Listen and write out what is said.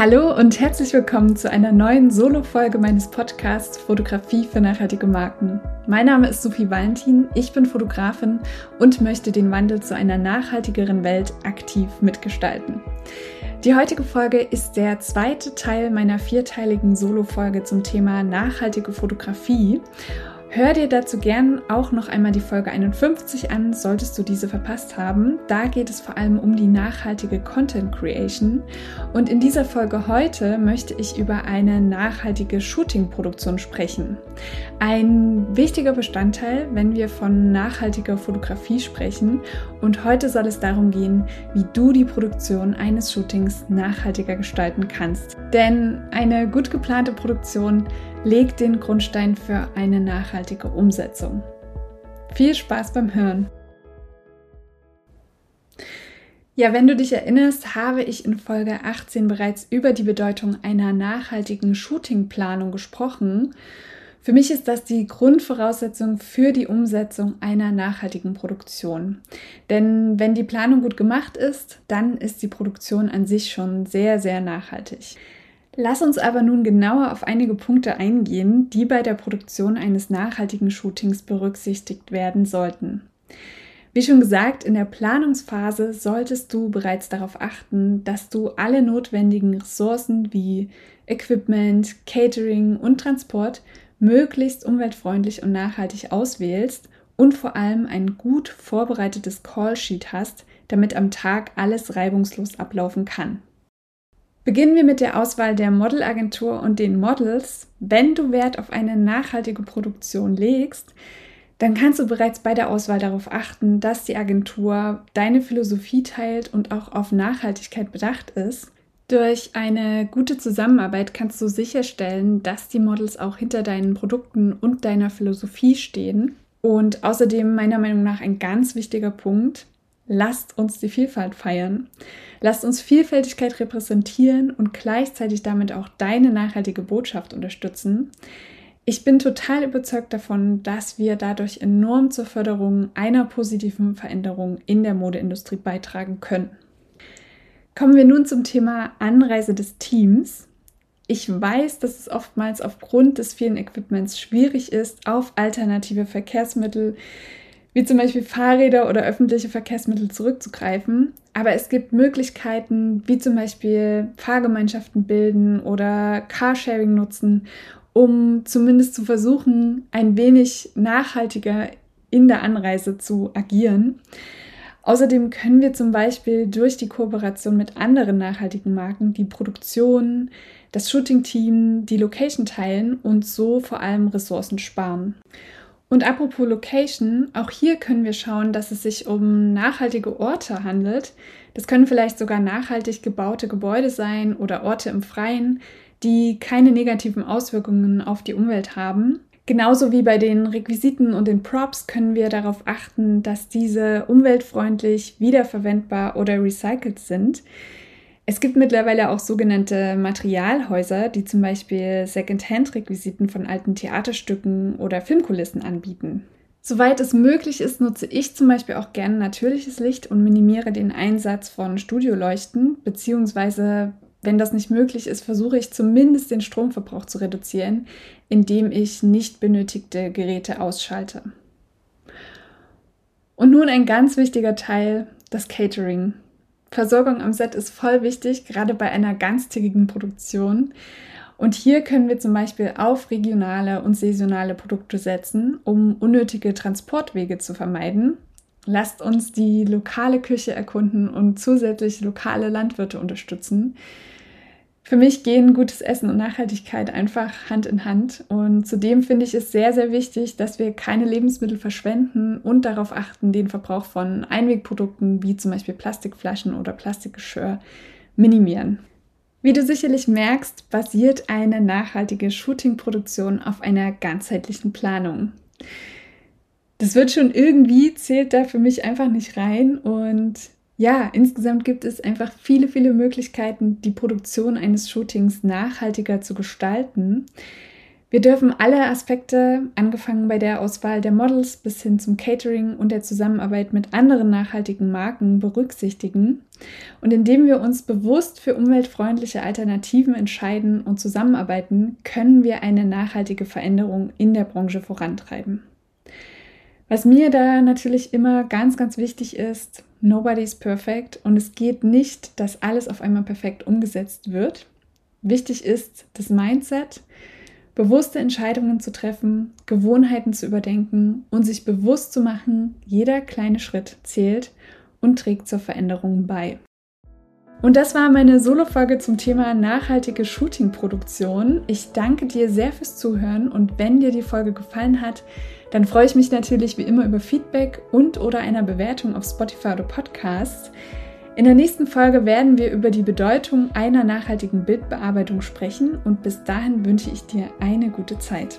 Hallo und herzlich willkommen zu einer neuen Solo-Folge meines Podcasts Fotografie für nachhaltige Marken. Mein Name ist Sophie Valentin, ich bin Fotografin und möchte den Wandel zu einer nachhaltigeren Welt aktiv mitgestalten. Die heutige Folge ist der zweite Teil meiner vierteiligen Solo-Folge zum Thema nachhaltige Fotografie Hör dir dazu gern auch noch einmal die Folge 51 an, solltest du diese verpasst haben. Da geht es vor allem um die nachhaltige Content Creation. Und in dieser Folge heute möchte ich über eine nachhaltige Shooting-Produktion sprechen. Ein wichtiger Bestandteil, wenn wir von nachhaltiger Fotografie sprechen. Und heute soll es darum gehen, wie du die Produktion eines Shootings nachhaltiger gestalten kannst. Denn eine gut geplante Produktion legt den Grundstein für eine nachhaltige Umsetzung. Viel Spaß beim Hören! Ja, wenn du dich erinnerst, habe ich in Folge 18 bereits über die Bedeutung einer nachhaltigen Shootingplanung gesprochen. Für mich ist das die Grundvoraussetzung für die Umsetzung einer nachhaltigen Produktion. Denn wenn die Planung gut gemacht ist, dann ist die Produktion an sich schon sehr, sehr nachhaltig. Lass uns aber nun genauer auf einige Punkte eingehen, die bei der Produktion eines nachhaltigen Shootings berücksichtigt werden sollten. Wie schon gesagt, in der Planungsphase solltest du bereits darauf achten, dass du alle notwendigen Ressourcen wie Equipment, Catering und Transport möglichst umweltfreundlich und nachhaltig auswählst und vor allem ein gut vorbereitetes Callsheet hast, damit am Tag alles reibungslos ablaufen kann. Beginnen wir mit der Auswahl der Modelagentur und den Models. Wenn du Wert auf eine nachhaltige Produktion legst, dann kannst du bereits bei der Auswahl darauf achten, dass die Agentur deine Philosophie teilt und auch auf Nachhaltigkeit bedacht ist. Durch eine gute Zusammenarbeit kannst du sicherstellen, dass die Models auch hinter deinen Produkten und deiner Philosophie stehen. Und außerdem meiner Meinung nach ein ganz wichtiger Punkt, lasst uns die Vielfalt feiern. Lasst uns Vielfältigkeit repräsentieren und gleichzeitig damit auch deine nachhaltige Botschaft unterstützen. Ich bin total überzeugt davon, dass wir dadurch enorm zur Förderung einer positiven Veränderung in der Modeindustrie beitragen können. Kommen wir nun zum Thema Anreise des Teams. Ich weiß, dass es oftmals aufgrund des vielen Equipments schwierig ist, auf alternative Verkehrsmittel wie zum Beispiel Fahrräder oder öffentliche Verkehrsmittel zurückzugreifen. Aber es gibt Möglichkeiten, wie zum Beispiel Fahrgemeinschaften bilden oder Carsharing nutzen, um zumindest zu versuchen, ein wenig nachhaltiger in der Anreise zu agieren. Außerdem können wir zum Beispiel durch die Kooperation mit anderen nachhaltigen Marken die Produktion, das Shooting-Team, die Location teilen und so vor allem Ressourcen sparen. Und apropos Location, auch hier können wir schauen, dass es sich um nachhaltige Orte handelt. Das können vielleicht sogar nachhaltig gebaute Gebäude sein oder Orte im Freien, die keine negativen Auswirkungen auf die Umwelt haben. Genauso wie bei den Requisiten und den Props können wir darauf achten, dass diese umweltfreundlich, wiederverwendbar oder recycelt sind. Es gibt mittlerweile auch sogenannte Materialhäuser, die zum Beispiel Second-Hand-Requisiten von alten Theaterstücken oder Filmkulissen anbieten. Soweit es möglich ist, nutze ich zum Beispiel auch gerne natürliches Licht und minimiere den Einsatz von Studioleuchten, beziehungsweise wenn das nicht möglich ist, versuche ich zumindest den Stromverbrauch zu reduzieren, indem ich nicht benötigte Geräte ausschalte. Und nun ein ganz wichtiger Teil, das Catering. Versorgung am Set ist voll wichtig, gerade bei einer ganztägigen Produktion. Und hier können wir zum Beispiel auf regionale und saisonale Produkte setzen, um unnötige Transportwege zu vermeiden. Lasst uns die lokale Küche erkunden und zusätzlich lokale Landwirte unterstützen. Für mich gehen gutes Essen und Nachhaltigkeit einfach Hand in Hand. Und zudem finde ich es sehr, sehr wichtig, dass wir keine Lebensmittel verschwenden und darauf achten, den Verbrauch von Einwegprodukten wie zum Beispiel Plastikflaschen oder Plastikgeschirr minimieren. Wie du sicherlich merkst, basiert eine nachhaltige Shooting-Produktion auf einer ganzheitlichen Planung. Das wird schon irgendwie, zählt da für mich einfach nicht rein und ja, insgesamt gibt es einfach viele, viele Möglichkeiten, die Produktion eines Shootings nachhaltiger zu gestalten. Wir dürfen alle Aspekte, angefangen bei der Auswahl der Models bis hin zum Catering und der Zusammenarbeit mit anderen nachhaltigen Marken, berücksichtigen. Und indem wir uns bewusst für umweltfreundliche Alternativen entscheiden und zusammenarbeiten, können wir eine nachhaltige Veränderung in der Branche vorantreiben. Was mir da natürlich immer ganz, ganz wichtig ist, nobody's perfect und es geht nicht, dass alles auf einmal perfekt umgesetzt wird. Wichtig ist das Mindset, bewusste Entscheidungen zu treffen, Gewohnheiten zu überdenken und sich bewusst zu machen, jeder kleine Schritt zählt und trägt zur Veränderung bei. Und das war meine Solo-Folge zum Thema nachhaltige Shooting-Produktion. Ich danke dir sehr fürs Zuhören und wenn dir die Folge gefallen hat, dann freue ich mich natürlich wie immer über Feedback und oder einer Bewertung auf Spotify oder Podcasts. In der nächsten Folge werden wir über die Bedeutung einer nachhaltigen Bildbearbeitung sprechen und bis dahin wünsche ich dir eine gute Zeit.